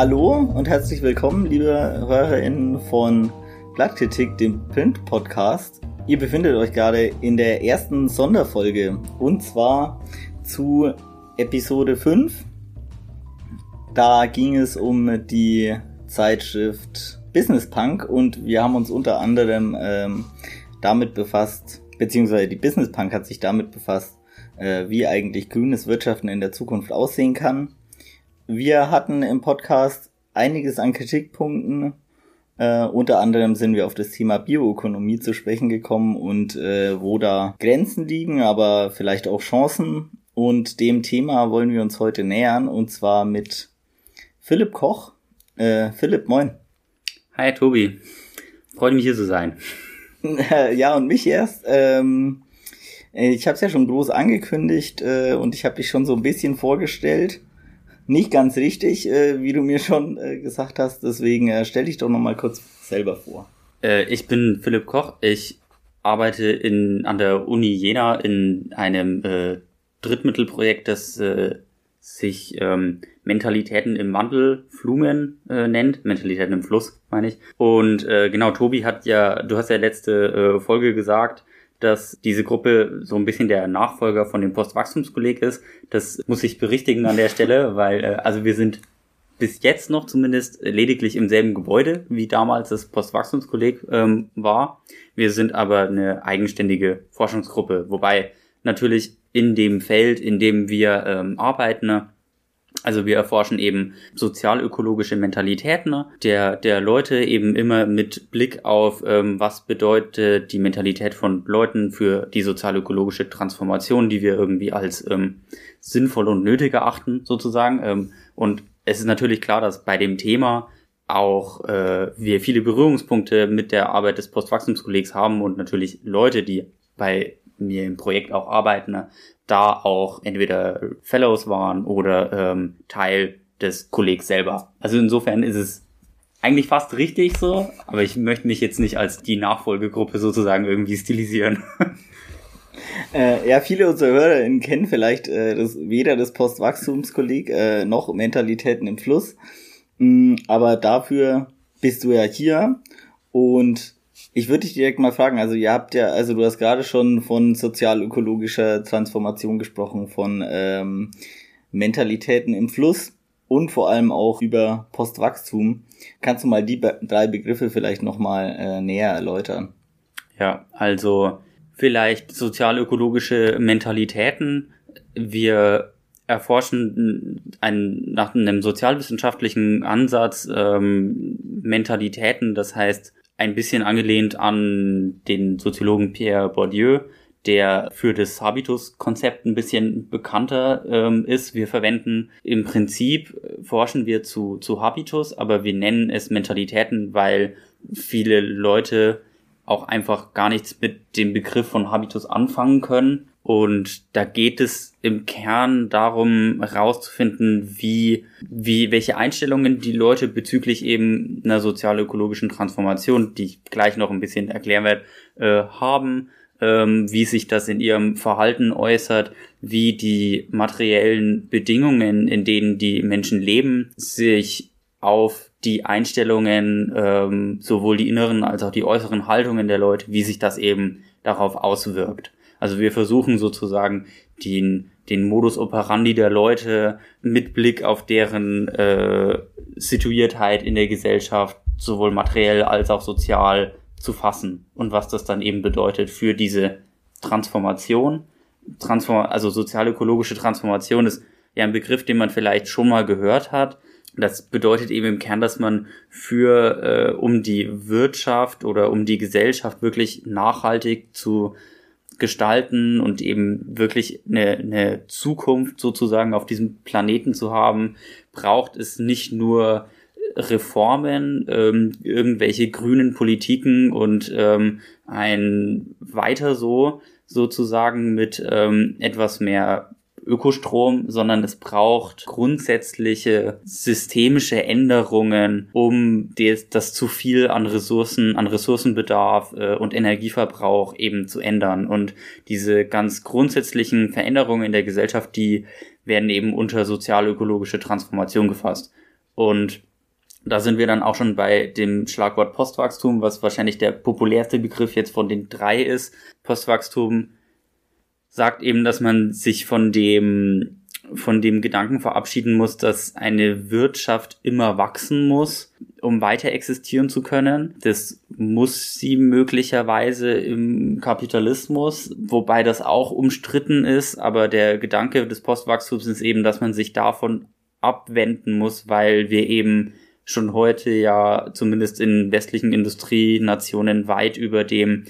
Hallo und herzlich willkommen, liebe HörerInnen von Blattkritik, dem Print-Podcast. Ihr befindet euch gerade in der ersten Sonderfolge und zwar zu Episode 5. Da ging es um die Zeitschrift Business Punk und wir haben uns unter anderem ähm, damit befasst, beziehungsweise die Business Punk hat sich damit befasst, äh, wie eigentlich grünes Wirtschaften in der Zukunft aussehen kann. Wir hatten im Podcast einiges an Kritikpunkten. Äh, unter anderem sind wir auf das Thema Bioökonomie zu sprechen gekommen und äh, wo da Grenzen liegen, aber vielleicht auch Chancen. Und dem Thema wollen wir uns heute nähern und zwar mit Philipp Koch. Äh, Philipp, moin. Hi Tobi, freut mich hier zu sein. ja, und mich erst. Ähm, ich habe es ja schon groß angekündigt äh, und ich habe dich schon so ein bisschen vorgestellt. Nicht ganz richtig, äh, wie du mir schon äh, gesagt hast. Deswegen äh, stell dich doch noch mal kurz selber vor. Äh, ich bin Philipp Koch. Ich arbeite in, an der Uni Jena in einem äh, Drittmittelprojekt, das äh, sich ähm, Mentalitäten im Wandel Flumen äh, nennt. Mentalitäten im Fluss, meine ich. Und äh, genau, Tobi hat ja, du hast ja letzte äh, Folge gesagt, dass diese Gruppe so ein bisschen der Nachfolger von dem Postwachstumskolleg ist. Das muss ich berichtigen an der Stelle, weil äh, also wir sind bis jetzt noch zumindest lediglich im selben Gebäude wie damals das Postwachstumskolleg ähm, war. Wir sind aber eine eigenständige Forschungsgruppe, wobei natürlich in dem Feld, in dem wir ähm, arbeiten, also wir erforschen eben sozialökologische Mentalitäten der, der Leute eben immer mit Blick auf, ähm, was bedeutet die Mentalität von Leuten für die sozialökologische Transformation, die wir irgendwie als ähm, sinnvoll und nötig erachten, sozusagen. Ähm, und es ist natürlich klar, dass bei dem Thema auch äh, wir viele Berührungspunkte mit der Arbeit des Postwachstumskollegs haben und natürlich Leute, die bei mir im Projekt auch arbeiten, da auch entweder Fellows waren oder ähm, Teil des Kollegs selber. Also insofern ist es eigentlich fast richtig so, aber ich möchte mich jetzt nicht als die Nachfolgegruppe sozusagen irgendwie stilisieren. Äh, ja, viele unserer HörerInnen kennen vielleicht äh, das, weder das Postwachstumskolleg äh, noch Mentalitäten im Fluss. Mm, aber dafür bist du ja hier und ich würde dich direkt mal fragen, also ihr habt ja, also du hast gerade schon von sozial-ökologischer Transformation gesprochen, von ähm, Mentalitäten im Fluss und vor allem auch über Postwachstum. Kannst du mal die be drei Begriffe vielleicht nochmal äh, näher erläutern? Ja, also vielleicht sozial-ökologische Mentalitäten. Wir erforschen einen, nach einem sozialwissenschaftlichen Ansatz ähm, Mentalitäten, das heißt ein bisschen angelehnt an den Soziologen Pierre Bourdieu, der für das Habitus-Konzept ein bisschen bekannter ähm, ist. Wir verwenden im Prinzip, äh, forschen wir zu, zu Habitus, aber wir nennen es Mentalitäten, weil viele Leute auch einfach gar nichts mit dem Begriff von Habitus anfangen können und da geht es im Kern darum, herauszufinden, wie, wie, welche Einstellungen die Leute bezüglich eben einer sozial-ökologischen Transformation, die ich gleich noch ein bisschen erklären werde, äh, haben, ähm, wie sich das in ihrem Verhalten äußert, wie die materiellen Bedingungen, in denen die Menschen leben, sich auf die Einstellungen, ähm, sowohl die inneren als auch die äußeren Haltungen der Leute, wie sich das eben darauf auswirkt. Also wir versuchen sozusagen den, den Modus operandi der Leute mit Blick auf deren äh, Situiertheit in der Gesellschaft, sowohl materiell als auch sozial, zu fassen und was das dann eben bedeutet für diese Transformation. Transform also sozial-ökologische Transformation ist ja ein Begriff, den man vielleicht schon mal gehört hat. Das bedeutet eben im Kern, dass man für, äh, um die Wirtschaft oder um die Gesellschaft wirklich nachhaltig zu gestalten und eben wirklich eine, eine Zukunft sozusagen auf diesem Planeten zu haben, braucht es nicht nur Reformen, ähm, irgendwelche grünen Politiken und ähm, ein weiter so sozusagen mit ähm, etwas mehr Ökostrom, sondern es braucht grundsätzliche systemische Änderungen, um das zu viel an Ressourcen, an Ressourcenbedarf äh, und Energieverbrauch eben zu ändern. Und diese ganz grundsätzlichen Veränderungen in der Gesellschaft, die werden eben unter sozial-ökologische Transformation gefasst. Und Da sind wir dann auch schon bei dem Schlagwort Postwachstum, was wahrscheinlich der populärste Begriff jetzt von den drei ist. Postwachstum sagt eben, dass man sich von dem von dem Gedanken verabschieden muss, dass eine Wirtschaft immer wachsen muss, um weiter existieren zu können. Das muss sie möglicherweise im Kapitalismus, wobei das auch umstritten ist, aber der Gedanke des Postwachstums ist eben, dass man sich davon abwenden muss, weil wir eben schon heute ja zumindest in westlichen Industrienationen weit über dem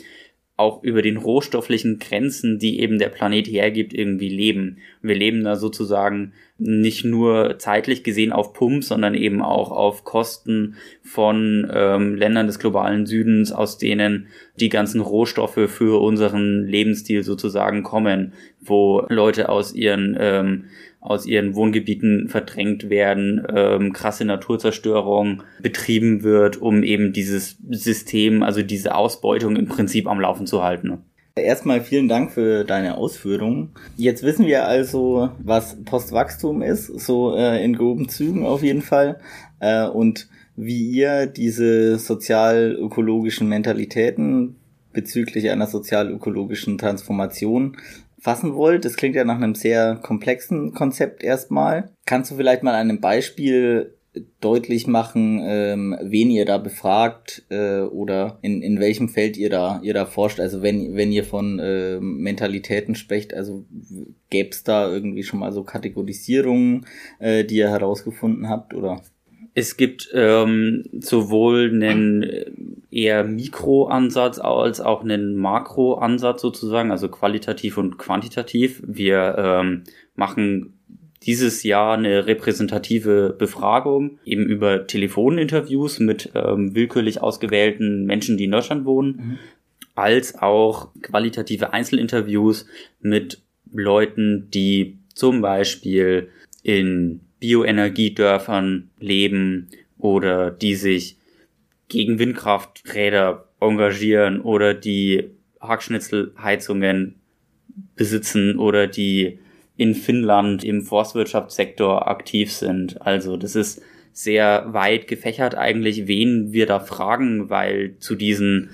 auch über den rohstofflichen Grenzen, die eben der Planet hergibt, irgendwie leben. Wir leben da sozusagen nicht nur zeitlich gesehen auf Pump, sondern eben auch auf Kosten von ähm, Ländern des globalen Südens, aus denen die ganzen Rohstoffe für unseren Lebensstil sozusagen kommen, wo Leute aus ihren ähm, aus ihren Wohngebieten verdrängt werden, ähm, krasse Naturzerstörung betrieben wird, um eben dieses System, also diese Ausbeutung im Prinzip am Laufen zu halten. Erstmal vielen Dank für deine Ausführungen. Jetzt wissen wir also, was Postwachstum ist, so äh, in groben Zügen auf jeden Fall. Äh, und wie ihr diese sozial-ökologischen Mentalitäten bezüglich einer sozial-ökologischen Transformation fassen wollt. Das klingt ja nach einem sehr komplexen Konzept erstmal. Kannst du vielleicht mal einem Beispiel deutlich machen, ähm, wen ihr da befragt äh, oder in, in welchem Feld ihr da ihr da forscht. Also wenn wenn ihr von äh, Mentalitäten sprecht, also gäbe es da irgendwie schon mal so Kategorisierungen, äh, die ihr herausgefunden habt oder? Es gibt ähm, sowohl einen eher Mikroansatz als auch einen Makroansatz sozusagen, also qualitativ und quantitativ. Wir ähm, machen dieses Jahr eine repräsentative Befragung, eben über Telefoninterviews mit ähm, willkürlich ausgewählten Menschen, die in Deutschland wohnen, mhm. als auch qualitative Einzelinterviews mit Leuten, die zum Beispiel in Bioenergiedörfern leben oder die sich gegen Windkrafträder engagieren oder die Hackschnitzelheizungen besitzen oder die in Finnland im Forstwirtschaftssektor aktiv sind. Also das ist sehr weit gefächert eigentlich, wen wir da fragen, weil zu diesen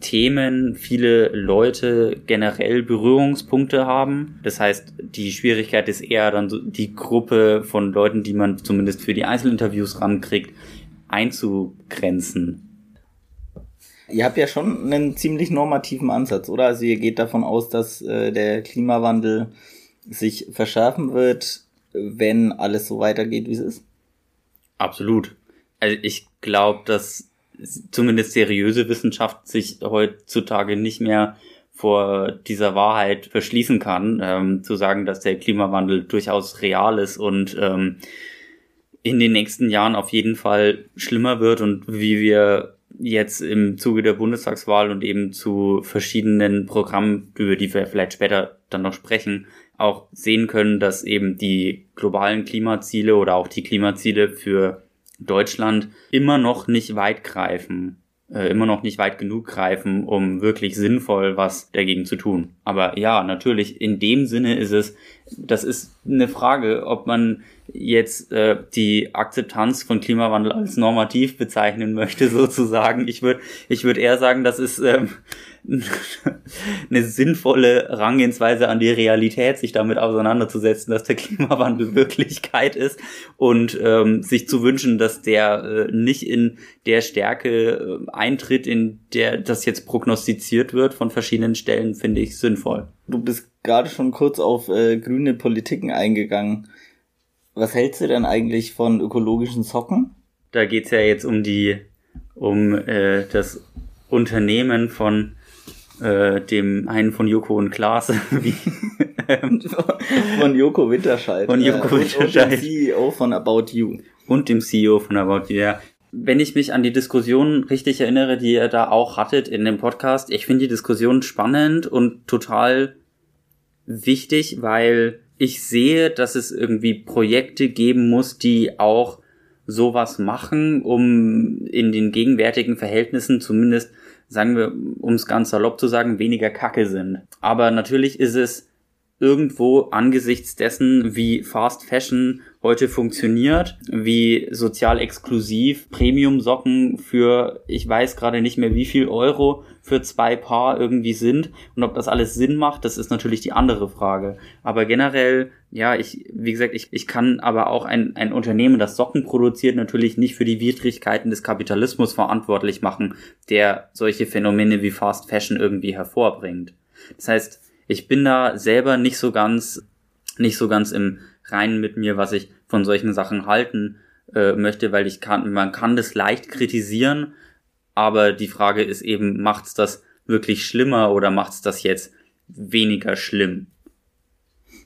Themen viele Leute generell Berührungspunkte haben. Das heißt, die Schwierigkeit ist eher dann so die Gruppe von Leuten, die man zumindest für die Einzelinterviews rankriegt, einzugrenzen. Ihr habt ja schon einen ziemlich normativen Ansatz, oder? Also ihr geht davon aus, dass äh, der Klimawandel sich verschärfen wird, wenn alles so weitergeht, wie es ist? Absolut. Also ich glaube, dass zumindest seriöse Wissenschaft sich heutzutage nicht mehr vor dieser Wahrheit verschließen kann, ähm, zu sagen, dass der Klimawandel durchaus real ist und ähm, in den nächsten Jahren auf jeden Fall schlimmer wird und wie wir jetzt im Zuge der Bundestagswahl und eben zu verschiedenen Programmen, über die wir vielleicht später dann noch sprechen, auch sehen können, dass eben die globalen Klimaziele oder auch die Klimaziele für Deutschland immer noch nicht weit greifen, äh, immer noch nicht weit genug greifen, um wirklich sinnvoll was dagegen zu tun. Aber ja, natürlich, in dem Sinne ist es, das ist eine Frage, ob man jetzt äh, die Akzeptanz von Klimawandel als normativ bezeichnen möchte, sozusagen. Ich würde ich würd eher sagen, das ist ähm, eine sinnvolle Rangehensweise an die Realität, sich damit auseinanderzusetzen, dass der Klimawandel Wirklichkeit ist und ähm, sich zu wünschen, dass der äh, nicht in der Stärke äh, eintritt, in der das jetzt prognostiziert wird von verschiedenen Stellen, finde ich sinnvoll. Du bist gerade schon kurz auf äh, grüne Politiken eingegangen. Was hältst du denn eigentlich von ökologischen Socken? Da geht's ja jetzt um die, um äh, das Unternehmen von äh, dem einen von Joko und Klaas, wie, ähm, von Joko Winterscheid. Von Joko äh, Winterscheid. Und dem CEO von About You. Und dem CEO von About You, ja. Wenn ich mich an die Diskussion richtig erinnere, die ihr da auch hattet in dem Podcast, ich finde die Diskussion spannend und total wichtig, weil ich sehe, dass es irgendwie Projekte geben muss, die auch sowas machen, um in den gegenwärtigen Verhältnissen zumindest sagen wir, um es ganz salopp zu sagen, weniger Kacke sind. Aber natürlich ist es irgendwo angesichts dessen, wie Fast Fashion heute funktioniert, wie sozial exklusiv Premium-Socken für, ich weiß gerade nicht mehr wie viel Euro für zwei Paar irgendwie sind und ob das alles Sinn macht, das ist natürlich die andere Frage. Aber generell, ja, ich, wie gesagt, ich, ich kann aber auch ein, ein Unternehmen, das Socken produziert, natürlich nicht für die Widrigkeiten des Kapitalismus verantwortlich machen, der solche Phänomene wie Fast Fashion irgendwie hervorbringt. Das heißt, ich bin da selber nicht so ganz, nicht so ganz im Reinen mit mir, was ich von solchen Sachen halten äh, möchte, weil ich kann, man kann das leicht kritisieren, aber die Frage ist eben, macht's das wirklich schlimmer oder macht's das jetzt weniger schlimm?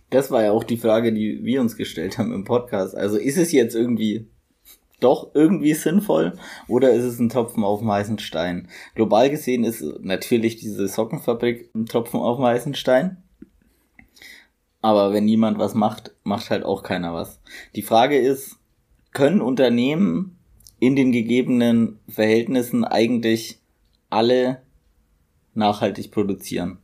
Das war ja auch die Frage, die wir uns gestellt haben im Podcast. Also ist es jetzt irgendwie doch irgendwie sinnvoll oder ist es ein Tropfen auf dem heißen Stein? Global gesehen ist natürlich diese Sockenfabrik ein Tropfen auf dem heißen Stein. Aber wenn niemand was macht, macht halt auch keiner was. Die Frage ist, können Unternehmen in den gegebenen Verhältnissen eigentlich alle nachhaltig produzieren?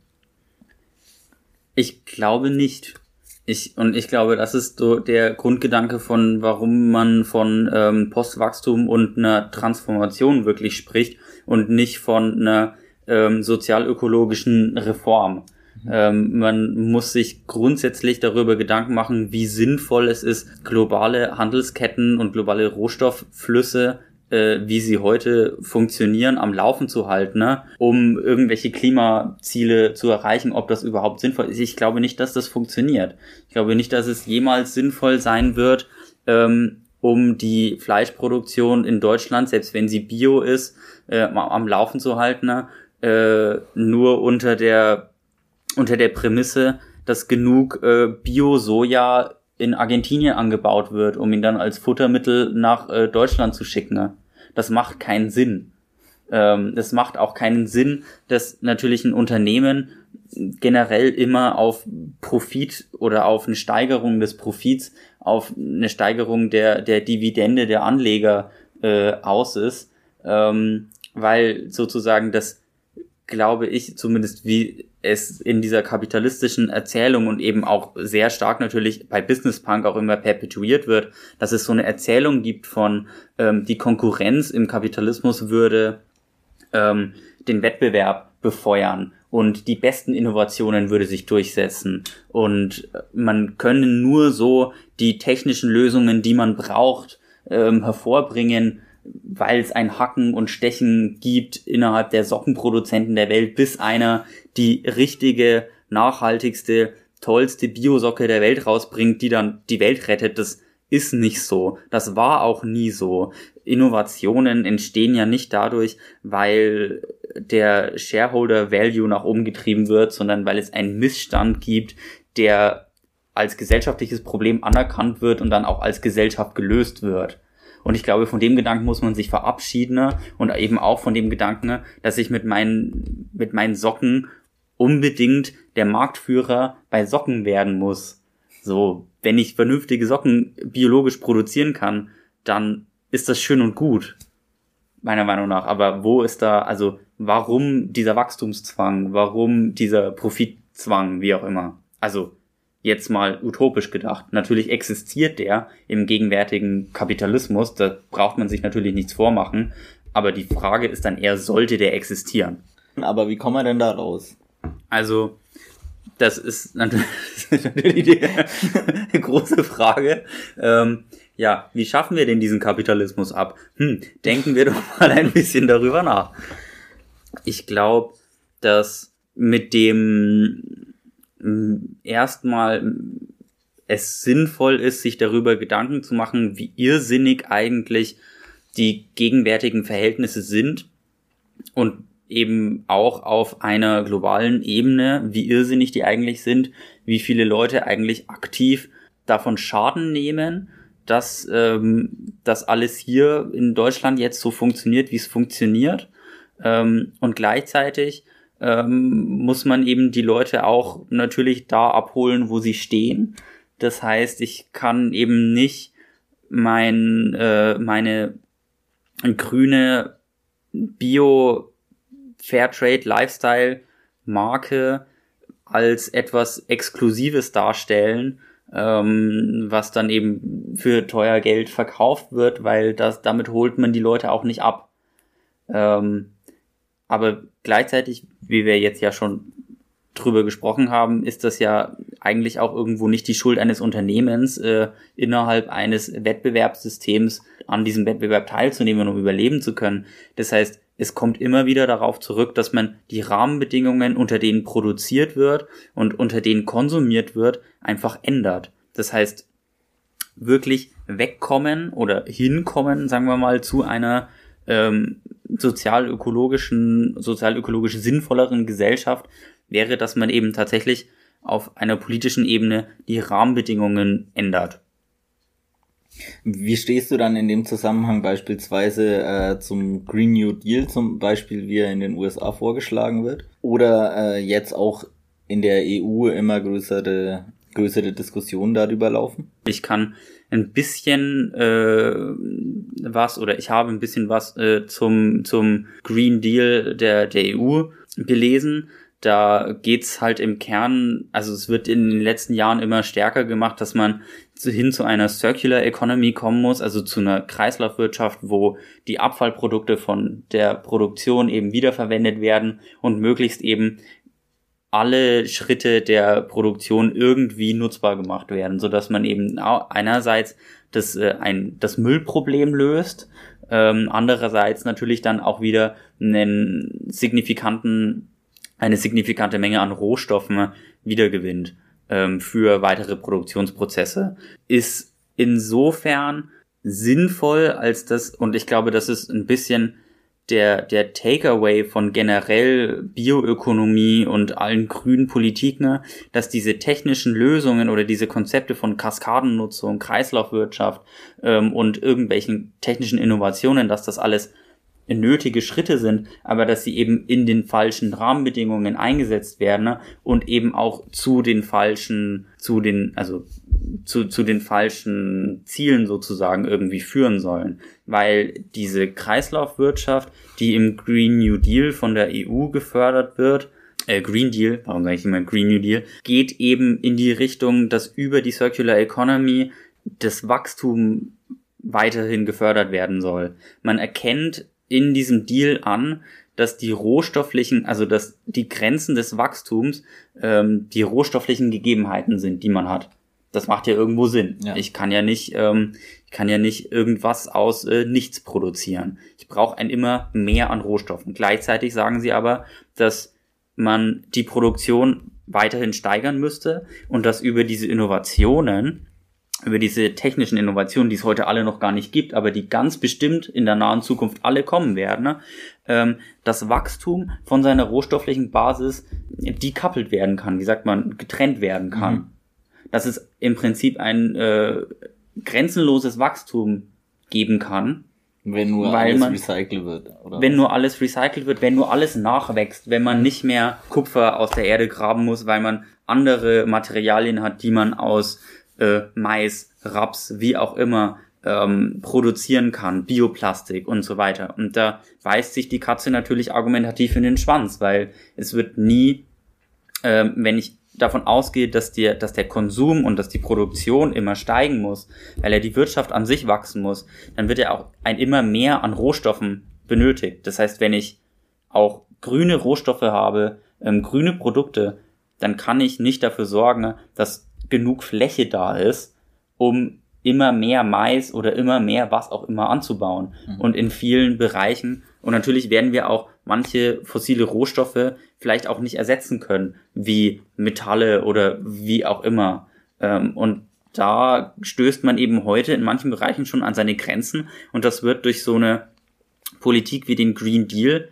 Ich glaube nicht. Ich, und ich glaube, das ist so der Grundgedanke von, warum man von ähm, Postwachstum und einer Transformation wirklich spricht und nicht von einer ähm, sozialökologischen Reform. Mhm. Ähm, man muss sich grundsätzlich darüber Gedanken machen, wie sinnvoll es ist, globale Handelsketten und globale Rohstoffflüsse äh, wie sie heute funktionieren, am Laufen zu halten, ne? um irgendwelche Klimaziele zu erreichen, ob das überhaupt sinnvoll ist. Ich glaube nicht, dass das funktioniert. Ich glaube nicht, dass es jemals sinnvoll sein wird, ähm, um die Fleischproduktion in Deutschland, selbst wenn sie bio ist, äh, am Laufen zu halten, ne? äh, nur unter der unter der Prämisse, dass genug äh, Bio-Soja in Argentinien angebaut wird, um ihn dann als Futtermittel nach äh, Deutschland zu schicken. Ne? Das macht keinen Sinn. Ähm, das macht auch keinen Sinn, dass natürlich ein Unternehmen generell immer auf Profit oder auf eine Steigerung des Profits, auf eine Steigerung der, der Dividende der Anleger äh, aus ist, ähm, weil sozusagen das, glaube ich, zumindest wie es in dieser kapitalistischen Erzählung und eben auch sehr stark natürlich bei Business Punk auch immer perpetuiert wird, dass es so eine Erzählung gibt von ähm, die Konkurrenz im Kapitalismus würde ähm, den Wettbewerb befeuern und die besten Innovationen würde sich durchsetzen. Und man könne nur so die technischen Lösungen, die man braucht, ähm, hervorbringen, weil es ein Hacken und Stechen gibt innerhalb der Sockenproduzenten der Welt, bis einer die richtige, nachhaltigste, tollste Biosocke der Welt rausbringt, die dann die Welt rettet. Das ist nicht so. Das war auch nie so. Innovationen entstehen ja nicht dadurch, weil der Shareholder Value nach oben getrieben wird, sondern weil es einen Missstand gibt, der als gesellschaftliches Problem anerkannt wird und dann auch als Gesellschaft gelöst wird. Und ich glaube, von dem Gedanken muss man sich verabschieden ne? und eben auch von dem Gedanken, ne, dass ich mit meinen, mit meinen Socken unbedingt der Marktführer bei Socken werden muss. So, wenn ich vernünftige Socken biologisch produzieren kann, dann ist das schön und gut. Meiner Meinung nach. Aber wo ist da, also, warum dieser Wachstumszwang? Warum dieser Profitzwang? Wie auch immer. Also, jetzt mal utopisch gedacht. Natürlich existiert der im gegenwärtigen Kapitalismus, da braucht man sich natürlich nichts vormachen, aber die Frage ist dann eher, sollte der existieren? Aber wie kommen wir denn da raus? Also, das ist natürlich, die große Frage. Ähm, ja, wie schaffen wir denn diesen Kapitalismus ab? Hm, denken wir doch mal ein bisschen darüber nach. Ich glaube, dass mit dem erstmal es sinnvoll ist, sich darüber Gedanken zu machen, wie irrsinnig eigentlich die gegenwärtigen Verhältnisse sind und eben auch auf einer globalen Ebene, wie irrsinnig die eigentlich sind, wie viele Leute eigentlich aktiv davon Schaden nehmen, dass ähm, das alles hier in Deutschland jetzt so funktioniert, wie es funktioniert. Ähm, und gleichzeitig ähm, muss man eben die Leute auch natürlich da abholen, wo sie stehen. Das heißt, ich kann eben nicht mein, äh, meine grüne Bio Fairtrade Lifestyle Marke als etwas Exklusives darstellen, ähm, was dann eben für teuer Geld verkauft wird, weil das damit holt man die Leute auch nicht ab. Ähm, aber gleichzeitig, wie wir jetzt ja schon drüber gesprochen haben, ist das ja eigentlich auch irgendwo nicht die Schuld eines Unternehmens, äh, innerhalb eines Wettbewerbssystems an diesem Wettbewerb teilzunehmen, um überleben zu können. Das heißt, es kommt immer wieder darauf zurück, dass man die Rahmenbedingungen, unter denen produziert wird und unter denen konsumiert wird, einfach ändert. Das heißt, wirklich wegkommen oder hinkommen, sagen wir mal, zu einer ähm, sozial-ökologischen, sozial-ökologisch sinnvolleren Gesellschaft, wäre, dass man eben tatsächlich auf einer politischen Ebene die Rahmenbedingungen ändert. Wie stehst du dann in dem Zusammenhang beispielsweise äh, zum Green New Deal zum Beispiel, wie er in den USA vorgeschlagen wird? Oder äh, jetzt auch in der EU immer größere, größere Diskussionen darüber laufen? Ich kann ein bisschen äh, was oder ich habe ein bisschen was äh, zum, zum Green Deal der, der EU gelesen. Da geht's halt im Kern, also es wird in den letzten Jahren immer stärker gemacht, dass man hin zu einer Circular Economy kommen muss, also zu einer Kreislaufwirtschaft, wo die Abfallprodukte von der Produktion eben wiederverwendet werden und möglichst eben alle Schritte der Produktion irgendwie nutzbar gemacht werden, so dass man eben einerseits das, äh, ein, das Müllproblem löst, ähm, andererseits natürlich dann auch wieder einen signifikanten eine signifikante Menge an Rohstoffen wiedergewinnt ähm, für weitere Produktionsprozesse, ist insofern sinnvoll, als das, und ich glaube, das ist ein bisschen der, der Takeaway von generell Bioökonomie und allen grünen Politiken, ne, dass diese technischen Lösungen oder diese Konzepte von Kaskadennutzung, Kreislaufwirtschaft ähm, und irgendwelchen technischen Innovationen, dass das alles nötige Schritte sind, aber dass sie eben in den falschen Rahmenbedingungen eingesetzt werden ne? und eben auch zu den falschen, zu den, also zu, zu den falschen Zielen sozusagen irgendwie führen sollen. Weil diese Kreislaufwirtschaft, die im Green New Deal von der EU gefördert wird, äh, Green Deal, warum sage ich immer Green New Deal, geht eben in die Richtung, dass über die Circular Economy das Wachstum weiterhin gefördert werden soll. Man erkennt in diesem Deal an, dass die rohstofflichen, also dass die Grenzen des Wachstums ähm, die rohstofflichen Gegebenheiten sind, die man hat. Das macht ja irgendwo Sinn. Ja. Ich kann ja nicht, ähm, ich kann ja nicht irgendwas aus äh, nichts produzieren. Ich brauche ein immer mehr an Rohstoffen. Gleichzeitig sagen sie aber, dass man die Produktion weiterhin steigern müsste und dass über diese Innovationen über diese technischen Innovationen, die es heute alle noch gar nicht gibt, aber die ganz bestimmt in der nahen Zukunft alle kommen werden, ne? ähm, das Wachstum von seiner rohstofflichen Basis decoupled werden kann, wie sagt man, getrennt werden kann. Mhm. Dass es im Prinzip ein äh, grenzenloses Wachstum geben kann. Wenn nur alles man, recycelt wird. Oder wenn was? nur alles recycelt wird, wenn nur alles nachwächst, wenn man nicht mehr Kupfer aus der Erde graben muss, weil man andere Materialien hat, die man aus äh, Mais, Raps, wie auch immer ähm, produzieren kann, Bioplastik und so weiter. Und da beißt sich die Katze natürlich argumentativ in den Schwanz, weil es wird nie, ähm, wenn ich davon ausgehe, dass, der, dass der Konsum und dass die Produktion immer steigen muss, weil er die Wirtschaft an sich wachsen muss, dann wird er auch ein immer mehr an Rohstoffen benötigt. Das heißt, wenn ich auch grüne Rohstoffe habe, ähm, grüne Produkte, dann kann ich nicht dafür sorgen, dass genug Fläche da ist, um immer mehr Mais oder immer mehr was auch immer anzubauen. Mhm. Und in vielen Bereichen. Und natürlich werden wir auch manche fossile Rohstoffe vielleicht auch nicht ersetzen können, wie Metalle oder wie auch immer. Ähm, und da stößt man eben heute in manchen Bereichen schon an seine Grenzen. Und das wird durch so eine Politik wie den Green Deal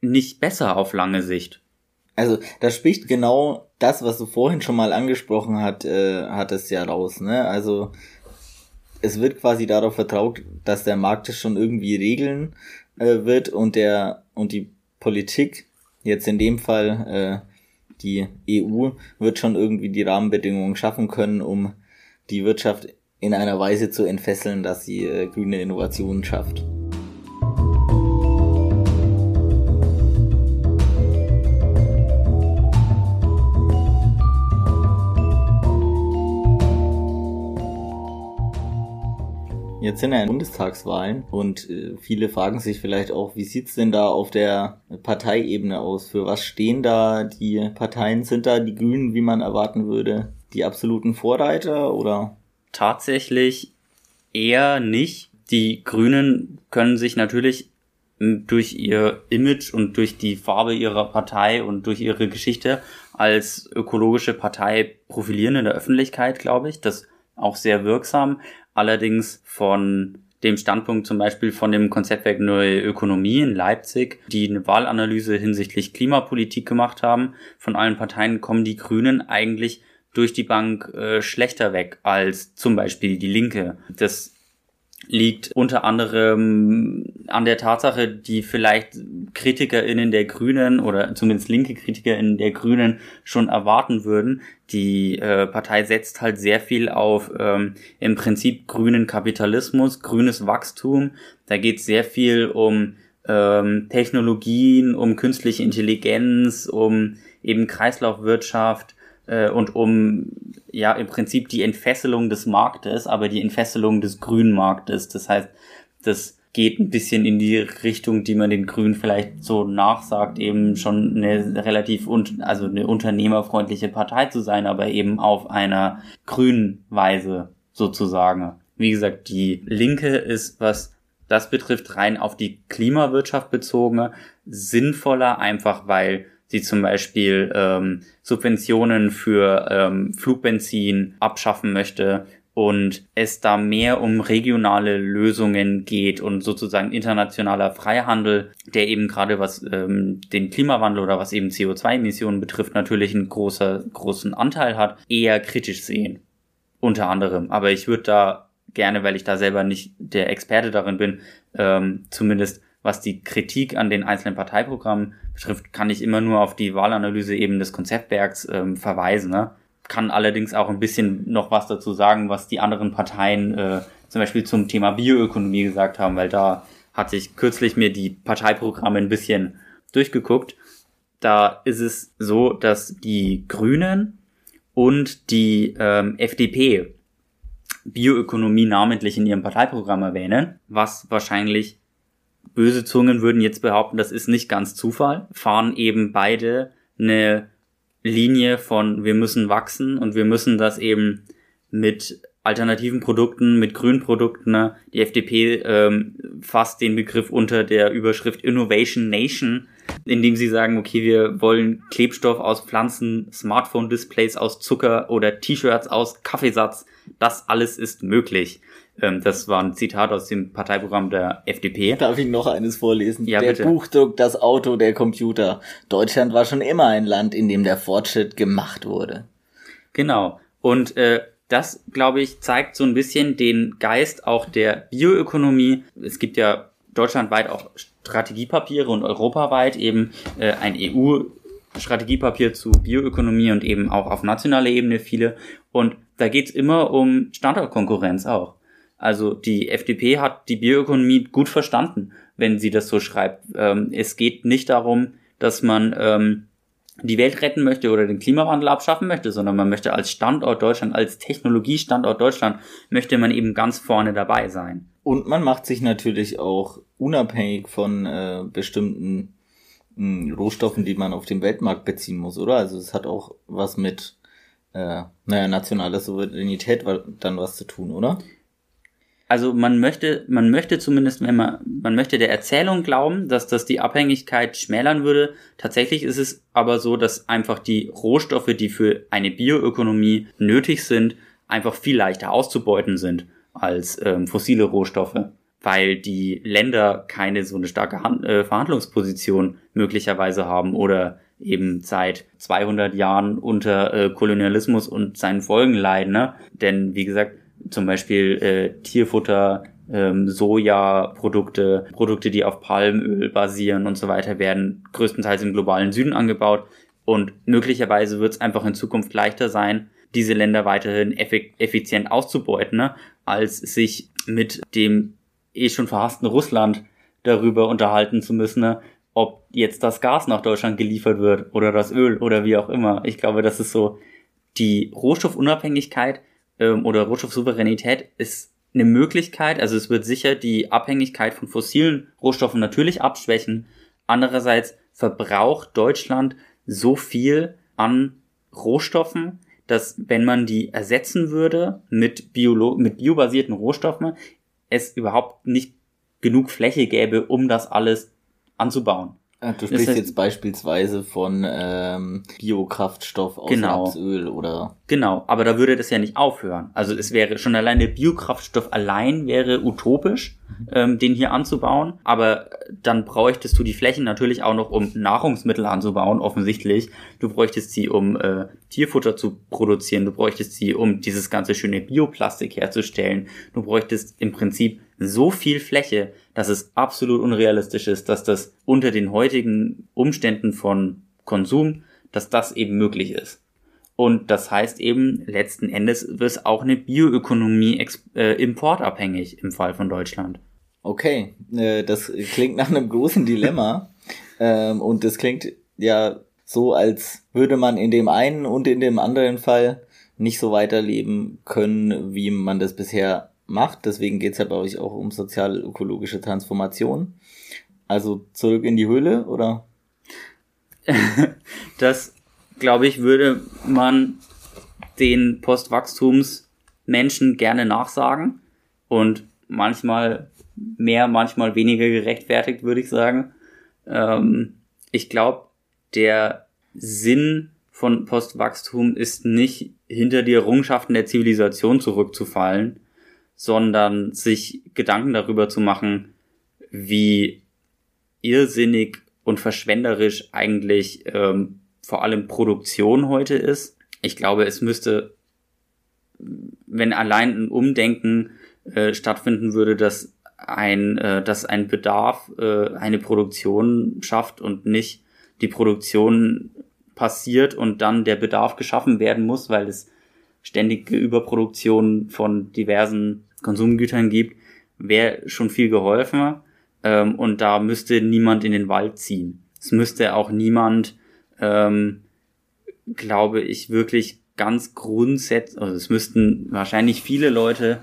nicht besser auf lange Sicht. Also, da spricht genau das, was du vorhin schon mal angesprochen hat, äh, hat es ja raus, ne? Also, es wird quasi darauf vertraut, dass der Markt es schon irgendwie regeln äh, wird und der und die Politik, jetzt in dem Fall äh, die EU, wird schon irgendwie die Rahmenbedingungen schaffen können, um die Wirtschaft in einer Weise zu entfesseln, dass sie äh, grüne Innovationen schafft. Jetzt sind ja Bundestagswahlen und äh, viele fragen sich vielleicht auch, wie sieht's denn da auf der Parteiebene aus? Für was stehen da die Parteien? Sind da die Grünen, wie man erwarten würde, die absoluten Vorreiter oder? Tatsächlich eher nicht. Die Grünen können sich natürlich durch ihr Image und durch die Farbe ihrer Partei und durch ihre Geschichte als ökologische Partei profilieren in der Öffentlichkeit, glaube ich. Das auch sehr wirksam. Allerdings von dem Standpunkt zum Beispiel von dem Konzeptwerk Neue Ökonomie in Leipzig, die eine Wahlanalyse hinsichtlich Klimapolitik gemacht haben. Von allen Parteien kommen die Grünen eigentlich durch die Bank äh, schlechter weg als zum Beispiel die Linke. Das liegt unter anderem an der Tatsache, die vielleicht KritikerInnen der Grünen oder zumindest linke KritikerInnen der Grünen schon erwarten würden. Die äh, Partei setzt halt sehr viel auf ähm, im Prinzip grünen Kapitalismus, grünes Wachstum. Da geht es sehr viel um ähm, Technologien, um künstliche Intelligenz, um eben Kreislaufwirtschaft äh, und um ja im Prinzip die Entfesselung des Marktes, aber die Entfesselung des grünen Marktes. Das heißt, das geht ein bisschen in die Richtung, die man den Grünen vielleicht so nachsagt, eben schon eine relativ und also eine unternehmerfreundliche Partei zu sein, aber eben auf einer grünen Weise sozusagen. Wie gesagt, die Linke ist, was das betrifft, rein auf die Klimawirtschaft bezogen, sinnvoller, einfach weil sie zum Beispiel ähm, Subventionen für ähm, Flugbenzin abschaffen möchte und es da mehr um regionale Lösungen geht und sozusagen internationaler Freihandel, der eben gerade was ähm, den Klimawandel oder was eben CO2-Emissionen betrifft, natürlich einen großer, großen Anteil hat, eher kritisch sehen. Unter anderem. Aber ich würde da gerne, weil ich da selber nicht der Experte darin bin, ähm, zumindest was die Kritik an den einzelnen Parteiprogrammen betrifft, kann ich immer nur auf die Wahlanalyse eben des Konzeptwerks ähm, verweisen. Ne? Kann allerdings auch ein bisschen noch was dazu sagen, was die anderen Parteien äh, zum Beispiel zum Thema Bioökonomie gesagt haben, weil da hatte ich kürzlich mir die Parteiprogramme ein bisschen durchgeguckt. Da ist es so, dass die Grünen und die ähm, FDP Bioökonomie namentlich in ihrem Parteiprogramm erwähnen, was wahrscheinlich böse Zungen würden jetzt behaupten, das ist nicht ganz Zufall, fahren eben beide eine Linie von wir müssen wachsen und wir müssen das eben mit alternativen Produkten, mit grünen Produkten. Ne? Die FDP ähm, fasst den Begriff unter der Überschrift Innovation Nation, indem sie sagen, okay, wir wollen Klebstoff aus Pflanzen, Smartphone-Displays aus Zucker oder T-Shirts aus Kaffeesatz. Das alles ist möglich. Ähm, das war ein Zitat aus dem Parteiprogramm der FDP. Darf ich noch eines vorlesen? Ja, der bitte. Buchdruck, das Auto, der Computer. Deutschland war schon immer ein Land, in dem der Fortschritt gemacht wurde. Genau. Und äh, das, glaube ich, zeigt so ein bisschen den Geist auch der Bioökonomie. Es gibt ja deutschlandweit auch Strategiepapiere und europaweit eben äh, ein EU Strategiepapier zu Bioökonomie und eben auch auf nationaler Ebene viele. Und da geht's immer um Standortkonkurrenz auch. Also die FDP hat die Bioökonomie gut verstanden, wenn sie das so schreibt. Ähm, es geht nicht darum, dass man ähm, die Welt retten möchte oder den Klimawandel abschaffen möchte, sondern man möchte als Standort Deutschland, als Technologiestandort Deutschland, möchte man eben ganz vorne dabei sein. Und man macht sich natürlich auch unabhängig von äh, bestimmten mh, Rohstoffen, die man auf dem Weltmarkt beziehen muss, oder? Also es hat auch was mit äh, naja, nationaler Souveränität dann was zu tun, oder? Also man möchte, man möchte zumindest, wenn man, man möchte der Erzählung glauben, dass das die Abhängigkeit schmälern würde. Tatsächlich ist es aber so, dass einfach die Rohstoffe, die für eine Bioökonomie nötig sind, einfach viel leichter auszubeuten sind als ähm, fossile Rohstoffe, weil die Länder keine so eine starke Hand, äh, Verhandlungsposition möglicherweise haben oder eben seit 200 Jahren unter äh, Kolonialismus und seinen Folgen leiden. Ne? Denn wie gesagt, zum Beispiel äh, Tierfutter, ähm, Sojaprodukte, Produkte, die auf Palmöl basieren und so weiter, werden größtenteils im globalen Süden angebaut. Und möglicherweise wird es einfach in Zukunft leichter sein, diese Länder weiterhin effizient auszubeuten, ne, als sich mit dem eh schon verhassten Russland darüber unterhalten zu müssen, ne, ob jetzt das Gas nach Deutschland geliefert wird oder das Öl oder wie auch immer. Ich glaube, das ist so die Rohstoffunabhängigkeit ähm, oder Rohstoffsouveränität ist eine Möglichkeit, also es wird sicher die Abhängigkeit von fossilen Rohstoffen natürlich abschwächen. Andererseits verbraucht Deutschland so viel an Rohstoffen, dass wenn man die ersetzen würde mit, Biolo mit biobasierten Rohstoffen, es überhaupt nicht genug Fläche gäbe, um das alles anzubauen. Du sprichst das heißt, jetzt beispielsweise von ähm, Biokraftstoff aus genau, Rapsöl oder. Genau, aber da würde das ja nicht aufhören. Also es wäre schon allein der Biokraftstoff allein wäre utopisch, mhm. ähm, den hier anzubauen. Aber dann bräuchtest du die Flächen natürlich auch noch, um Nahrungsmittel anzubauen, offensichtlich. Du bräuchtest sie, um äh, Tierfutter zu produzieren. Du bräuchtest sie, um dieses ganze schöne Bioplastik herzustellen. Du bräuchtest im Prinzip so viel Fläche, dass es absolut unrealistisch ist, dass das unter den heutigen Umständen von Konsum, dass das eben möglich ist. Und das heißt eben, letzten Endes wird es auch eine Bioökonomie äh, importabhängig im Fall von Deutschland. Okay, äh, das klingt nach einem großen Dilemma. ähm, und das klingt ja so, als würde man in dem einen und in dem anderen Fall nicht so weiterleben können, wie man das bisher macht. Deswegen geht es ja bei euch auch um sozial-ökologische Transformation. Also zurück in die Höhle, oder? das, glaube ich, würde man den Postwachstumsmenschen gerne nachsagen. Und manchmal mehr, manchmal weniger gerechtfertigt, würde ich sagen. Ähm, ich glaube, der Sinn von Postwachstum ist nicht hinter die Errungenschaften der Zivilisation zurückzufallen, sondern sich Gedanken darüber zu machen, wie irrsinnig und verschwenderisch eigentlich ähm, vor allem Produktion heute ist. Ich glaube, es müsste, wenn allein ein Umdenken äh, stattfinden würde, dass ein, äh, dass ein Bedarf äh, eine Produktion schafft und nicht die Produktion passiert und dann der Bedarf geschaffen werden muss, weil es ständige Überproduktion von diversen Konsumgütern gibt, wäre schon viel geholfen. Ähm, und da müsste niemand in den Wald ziehen. Es müsste auch niemand, ähm, glaube ich, wirklich ganz grundsätzlich, also es müssten wahrscheinlich viele Leute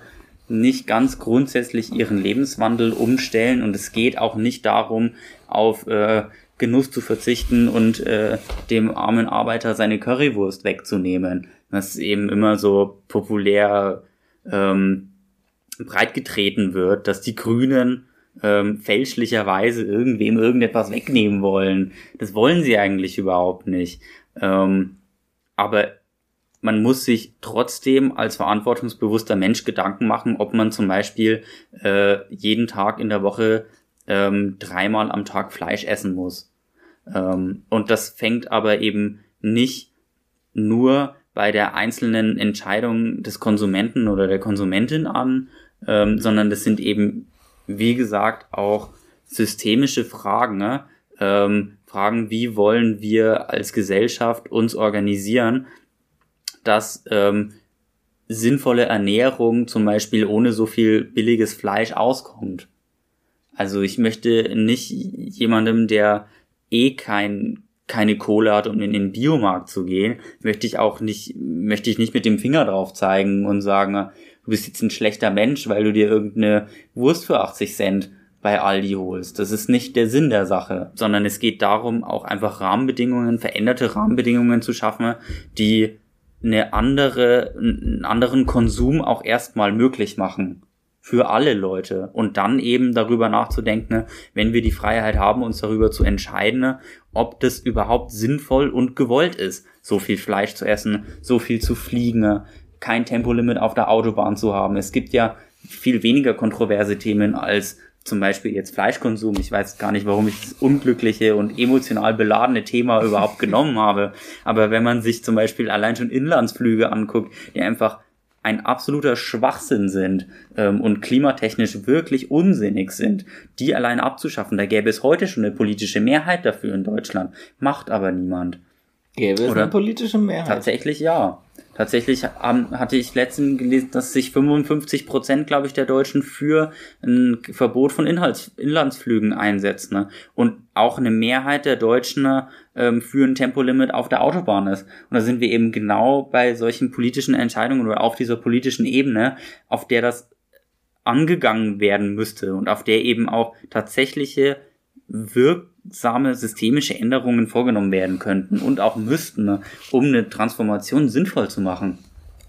nicht ganz grundsätzlich ihren Lebenswandel umstellen und es geht auch nicht darum, auf äh, Genuss zu verzichten und äh, dem armen Arbeiter seine Currywurst wegzunehmen. Das ist eben immer so populär ähm, breitgetreten wird, dass die Grünen ähm, fälschlicherweise irgendwem irgendetwas wegnehmen wollen. Das wollen sie eigentlich überhaupt nicht. Ähm, aber man muss sich trotzdem als verantwortungsbewusster Mensch Gedanken machen, ob man zum Beispiel äh, jeden Tag in der Woche ähm, dreimal am Tag Fleisch essen muss. Ähm, und das fängt aber eben nicht nur bei der einzelnen Entscheidung des Konsumenten oder der Konsumentin an, ähm, sondern das sind eben, wie gesagt, auch systemische Fragen. Ne? Ähm, Fragen, wie wollen wir als Gesellschaft uns organisieren, dass ähm, sinnvolle Ernährung zum Beispiel ohne so viel billiges Fleisch auskommt. Also ich möchte nicht jemandem, der eh kein, keine Kohle hat, um in den Biomarkt zu gehen, möchte ich auch nicht, möchte ich nicht mit dem Finger drauf zeigen und sagen, du bist jetzt ein schlechter Mensch, weil du dir irgendeine Wurst für 80 Cent bei Aldi holst. Das ist nicht der Sinn der Sache, sondern es geht darum, auch einfach Rahmenbedingungen, veränderte Rahmenbedingungen zu schaffen, die eine andere, einen anderen Konsum auch erstmal möglich machen für alle Leute und dann eben darüber nachzudenken, wenn wir die Freiheit haben, uns darüber zu entscheiden, ob das überhaupt sinnvoll und gewollt ist, so viel Fleisch zu essen, so viel zu fliegen, kein Tempolimit auf der Autobahn zu haben. Es gibt ja viel weniger kontroverse Themen als zum Beispiel jetzt Fleischkonsum. Ich weiß gar nicht, warum ich das unglückliche und emotional beladene Thema überhaupt genommen habe. Aber wenn man sich zum Beispiel allein schon Inlandsflüge anguckt, die einfach ein absoluter Schwachsinn sind ähm, und klimatechnisch wirklich unsinnig sind, die allein abzuschaffen. Da gäbe es heute schon eine politische Mehrheit dafür in Deutschland, macht aber niemand. Gäbe es Oder eine politische Mehrheit? Tatsächlich ja. Tatsächlich hatte ich letztens gelesen, dass sich 55 Prozent, glaube ich, der Deutschen für ein Verbot von Inhalts Inlandsflügen einsetzen. Ne? Und auch eine Mehrheit der Deutschen ähm, für ein Tempolimit auf der Autobahn ist. Und da sind wir eben genau bei solchen politischen Entscheidungen oder auf dieser politischen Ebene, auf der das angegangen werden müsste und auf der eben auch tatsächliche wirksame systemische Änderungen vorgenommen werden könnten und auch müssten, ne, um eine Transformation sinnvoll zu machen.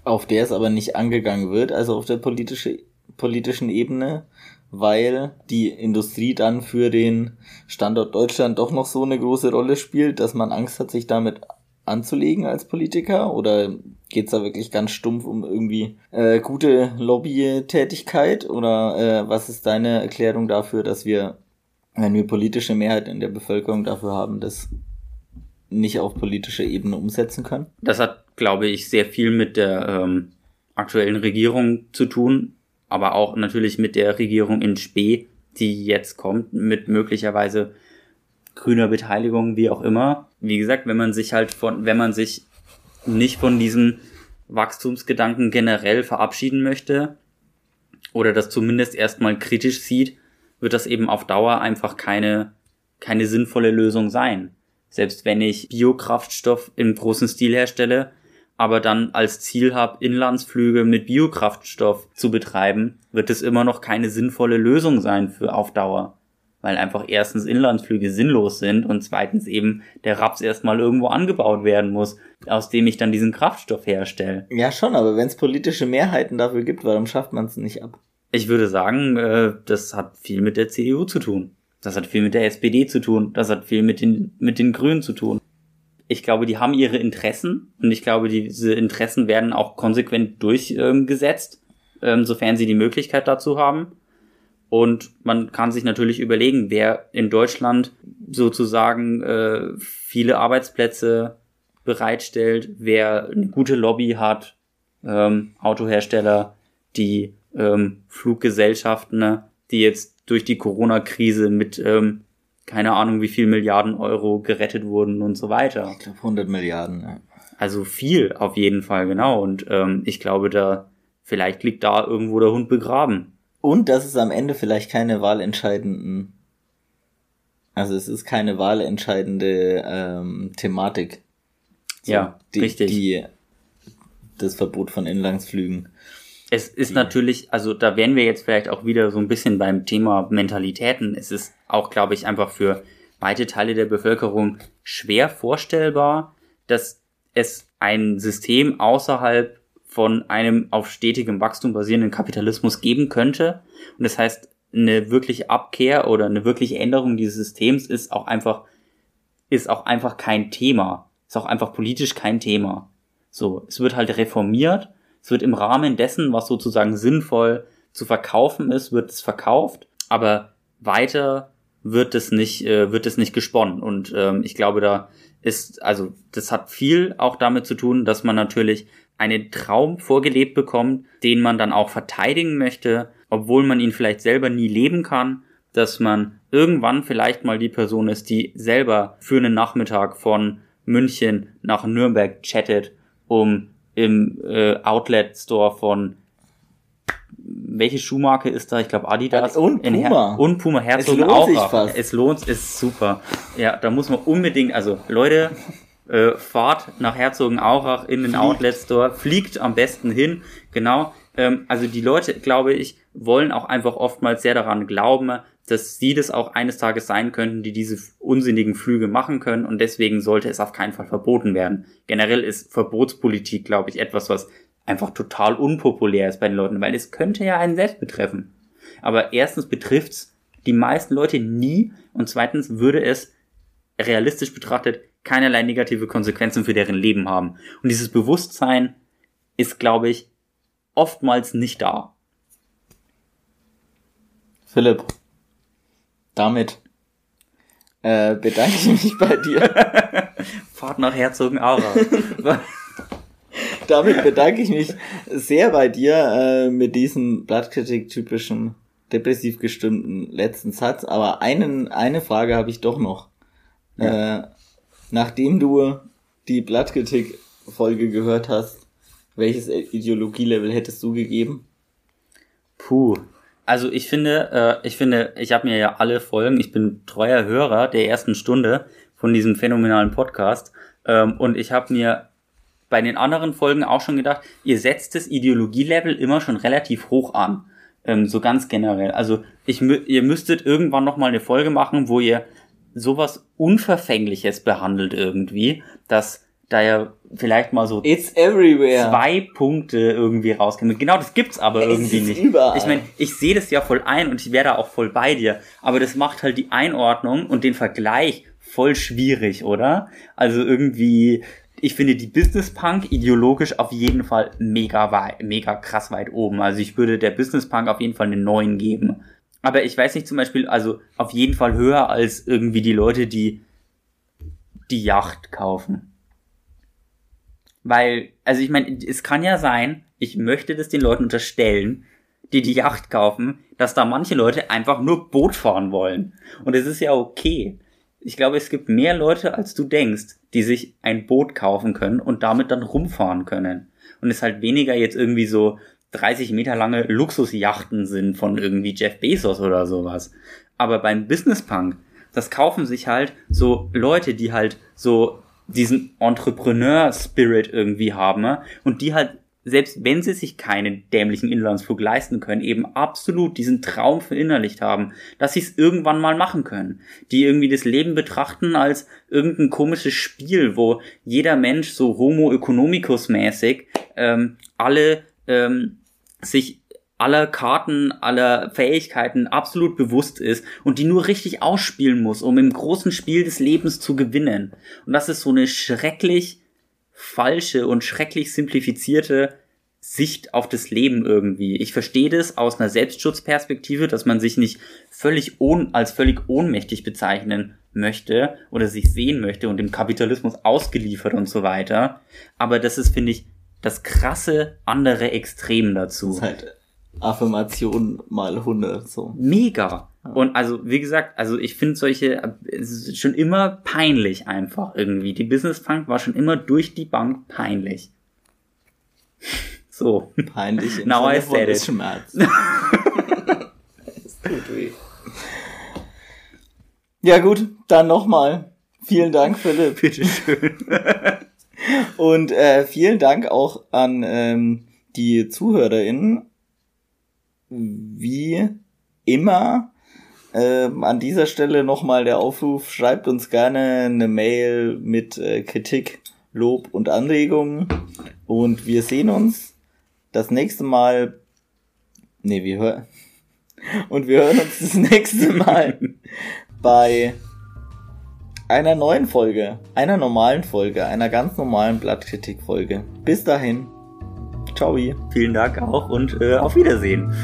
Auf der es aber nicht angegangen wird, also auf der politische, politischen Ebene, weil die Industrie dann für den Standort Deutschland doch noch so eine große Rolle spielt, dass man Angst hat, sich damit anzulegen als Politiker? Oder geht's da wirklich ganz stumpf um irgendwie äh, gute Lobbytätigkeit? Oder äh, was ist deine Erklärung dafür, dass wir, wenn wir politische Mehrheit in der Bevölkerung dafür haben, das nicht auf politischer Ebene umsetzen können? Das hat, glaube ich, sehr viel mit der ähm, aktuellen Regierung zu tun, aber auch natürlich mit der Regierung in Spee, die jetzt kommt, mit möglicherweise grüner Beteiligung, wie auch immer. Wie gesagt, wenn man sich halt von, wenn man sich nicht von diesem Wachstumsgedanken generell verabschieden möchte oder das zumindest erstmal kritisch sieht, wird das eben auf Dauer einfach keine, keine sinnvolle Lösung sein. Selbst wenn ich Biokraftstoff im großen Stil herstelle, aber dann als Ziel habe, Inlandsflüge mit Biokraftstoff zu betreiben, wird es immer noch keine sinnvolle Lösung sein für auf Dauer weil einfach erstens Inlandsflüge sinnlos sind und zweitens eben der Raps erstmal irgendwo angebaut werden muss, aus dem ich dann diesen Kraftstoff herstelle. Ja, schon, aber wenn es politische Mehrheiten dafür gibt, warum schafft man es nicht ab? Ich würde sagen, äh, das hat viel mit der CDU zu tun. Das hat viel mit der SPD zu tun. Das hat viel mit den, mit den Grünen zu tun. Ich glaube, die haben ihre Interessen und ich glaube, diese Interessen werden auch konsequent durchgesetzt, ähm, sofern sie die Möglichkeit dazu haben. Und man kann sich natürlich überlegen, wer in Deutschland sozusagen äh, viele Arbeitsplätze bereitstellt, wer eine gute Lobby hat, ähm, Autohersteller, die ähm, Fluggesellschaften, ne, die jetzt durch die Corona-Krise mit ähm, keine Ahnung wie viel Milliarden Euro gerettet wurden und so weiter. Ich glaube 100 Milliarden. Ja. Also viel auf jeden Fall genau. Und ähm, ich glaube, da vielleicht liegt da irgendwo der Hund begraben. Und dass es am Ende vielleicht keine wahlentscheidenden, also es ist keine wahlentscheidende ähm, Thematik. So, ja, die, richtig. Die, das Verbot von Inlandsflügen. Es ist die. natürlich, also da wären wir jetzt vielleicht auch wieder so ein bisschen beim Thema Mentalitäten. Es ist auch, glaube ich, einfach für weite Teile der Bevölkerung schwer vorstellbar, dass es ein System außerhalb von einem auf stetigem Wachstum basierenden Kapitalismus geben könnte. Und das heißt, eine wirkliche Abkehr oder eine wirkliche Änderung dieses Systems ist auch einfach, ist auch einfach kein Thema. Ist auch einfach politisch kein Thema. So, es wird halt reformiert. Es wird im Rahmen dessen, was sozusagen sinnvoll zu verkaufen ist, wird es verkauft. Aber weiter wird es nicht, äh, wird es nicht gesponnen. Und ähm, ich glaube, da ist, also das hat viel auch damit zu tun, dass man natürlich einen Traum vorgelebt bekommt, den man dann auch verteidigen möchte, obwohl man ihn vielleicht selber nie leben kann, dass man irgendwann vielleicht mal die Person ist, die selber für einen Nachmittag von München nach Nürnberg chattet, um im äh, Outlet Store von welche Schuhmarke ist da? Ich glaube Adidas. Und Puma. und Puma Herzog auch. Es lohnt, ist super. Ja, da muss man unbedingt, also Leute, äh, fahrt nach Herzogenaurach in den Outlet Store, fliegt am besten hin, genau. Ähm, also die Leute, glaube ich, wollen auch einfach oftmals sehr daran glauben, dass sie das auch eines Tages sein könnten, die diese unsinnigen Flüge machen können und deswegen sollte es auf keinen Fall verboten werden. Generell ist Verbotspolitik, glaube ich, etwas, was einfach total unpopulär ist bei den Leuten, weil es könnte ja einen selbst betreffen. Aber erstens betrifft's die meisten Leute nie und zweitens würde es realistisch betrachtet keinerlei negative Konsequenzen für deren Leben haben. Und dieses Bewusstsein ist, glaube ich, oftmals nicht da. Philipp, damit äh, bedanke ich mich bei dir. Fahrt nach Herzogenaurach. damit bedanke ich mich sehr bei dir äh, mit diesem Blattkritik-typischen depressiv gestimmten letzten Satz. Aber einen, eine Frage habe ich doch noch. Ja. Äh, nachdem du die Blattkritik-Folge gehört hast, welches Ideologielevel hättest du gegeben? Puh. Also ich finde, äh, ich finde, ich habe mir ja alle Folgen, ich bin treuer Hörer der ersten Stunde von diesem phänomenalen Podcast ähm, und ich habe mir bei den anderen Folgen auch schon gedacht, ihr setzt das Ideologielevel immer schon relativ hoch an. ähm, so ganz generell. Also ich, ihr müsstet irgendwann noch mal eine Folge machen, wo ihr sowas Unverfängliches behandelt irgendwie, dass da ja vielleicht mal so It's everywhere. zwei Punkte irgendwie rauskommen. Genau, das gibt's aber Es irgendwie ist nicht. überall. Ich meine, ich sehe das ja voll ein und ich wäre da auch voll bei dir, aber das macht halt die Einordnung und den Vergleich voll schwierig, oder? Also irgendwie ich finde die Business Punk ideologisch auf jeden Fall mega weit, mega krass weit oben. Also ich würde der Business Punk auf jeden Fall eine 9 geben. Aber ich weiß nicht zum Beispiel, also auf jeden Fall höher als irgendwie die Leute, die die Yacht kaufen. Weil, also ich meine, es kann ja sein, ich möchte das den Leuten unterstellen, die die Yacht kaufen, dass da manche Leute einfach nur Boot fahren wollen. Und es ist ja okay. Ich glaube, es gibt mehr Leute, als du denkst, die sich ein Boot kaufen können und damit dann rumfahren können. Und es halt weniger jetzt irgendwie so 30 Meter lange Luxusjachten sind von irgendwie Jeff Bezos oder sowas. Aber beim Business Punk, das kaufen sich halt so Leute, die halt so diesen Entrepreneur-Spirit irgendwie haben ne? und die halt, selbst wenn sie sich keinen dämlichen Inlandsflug leisten können, eben absolut diesen Traum verinnerlicht haben, dass sie es irgendwann mal machen können. Die irgendwie das Leben betrachten als irgendein komisches Spiel, wo jeder Mensch so Homo economicus mäßig ähm, alle ähm, sich aller Karten, aller Fähigkeiten absolut bewusst ist und die nur richtig ausspielen muss, um im großen Spiel des Lebens zu gewinnen. Und das ist so eine schrecklich falsche und schrecklich simplifizierte Sicht auf das Leben irgendwie. Ich verstehe das aus einer Selbstschutzperspektive, dass man sich nicht völlig ohn als völlig ohnmächtig bezeichnen möchte oder sich sehen möchte und dem Kapitalismus ausgeliefert und so weiter. Aber das ist, finde ich, das krasse andere Extrem dazu. Das ist halt Affirmation mal 100, so. Mega. Und also, wie gesagt, also ich finde solche, es ist schon immer peinlich einfach irgendwie. Die Business Punk war schon immer durch die Bank peinlich. So. Peinlich im Now I said it. tut weh. Ja gut, dann nochmal. Vielen Dank, Philipp. Bitteschön. Und äh, vielen Dank auch an ähm, die ZuhörerInnen. Wie immer ähm, an dieser Stelle nochmal der Aufruf, schreibt uns gerne eine Mail mit äh, Kritik, Lob und Anregungen. Und wir sehen uns das nächste Mal. Nee, wir hören. Und wir hören uns das nächste Mal bei einer neuen Folge, einer normalen Folge, einer ganz normalen Blattkritik-Folge. Bis dahin. Ciao. Vielen Dank auch und äh, auf Wiedersehen.